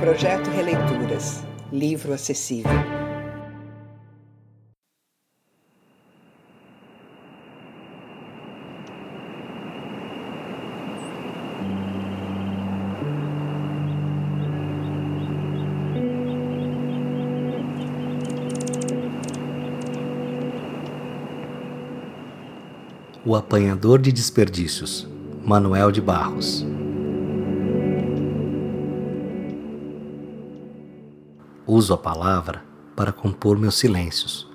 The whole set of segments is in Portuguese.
Projeto Releituras. Livro acessível. O Apanhador de Desperdícios, Manuel de Barros. Uso a palavra para compor meus silêncios.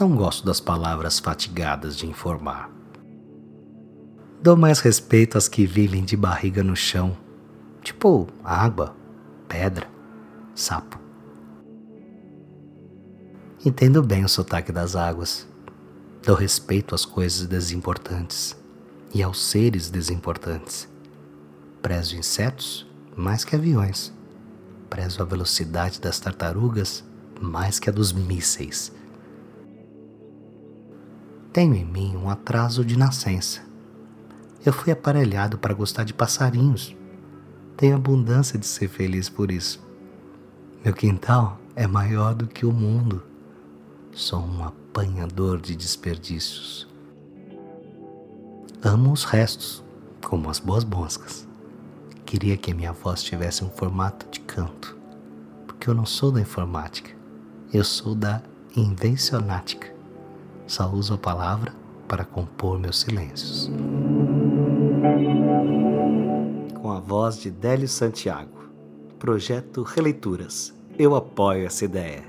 Não gosto das palavras fatigadas de informar. Dou mais respeito às que vivem de barriga no chão, tipo água, pedra, sapo. Entendo bem o sotaque das águas Dou respeito às coisas desimportantes e aos seres desimportantes. Prezo insetos mais que aviões. Prezo a velocidade das tartarugas mais que a dos mísseis. Tenho em mim um atraso de nascença. Eu fui aparelhado para gostar de passarinhos. Tenho abundância de ser feliz por isso. Meu quintal é maior do que o mundo. Sou um apanhador de desperdícios. Amo os restos, como as boas moscas. Queria que a minha voz tivesse um formato de canto, porque eu não sou da informática, eu sou da invencionática. Só uso a palavra para compor meus silêncios. Com a voz de Délio Santiago, projeto Releituras. Eu apoio essa ideia.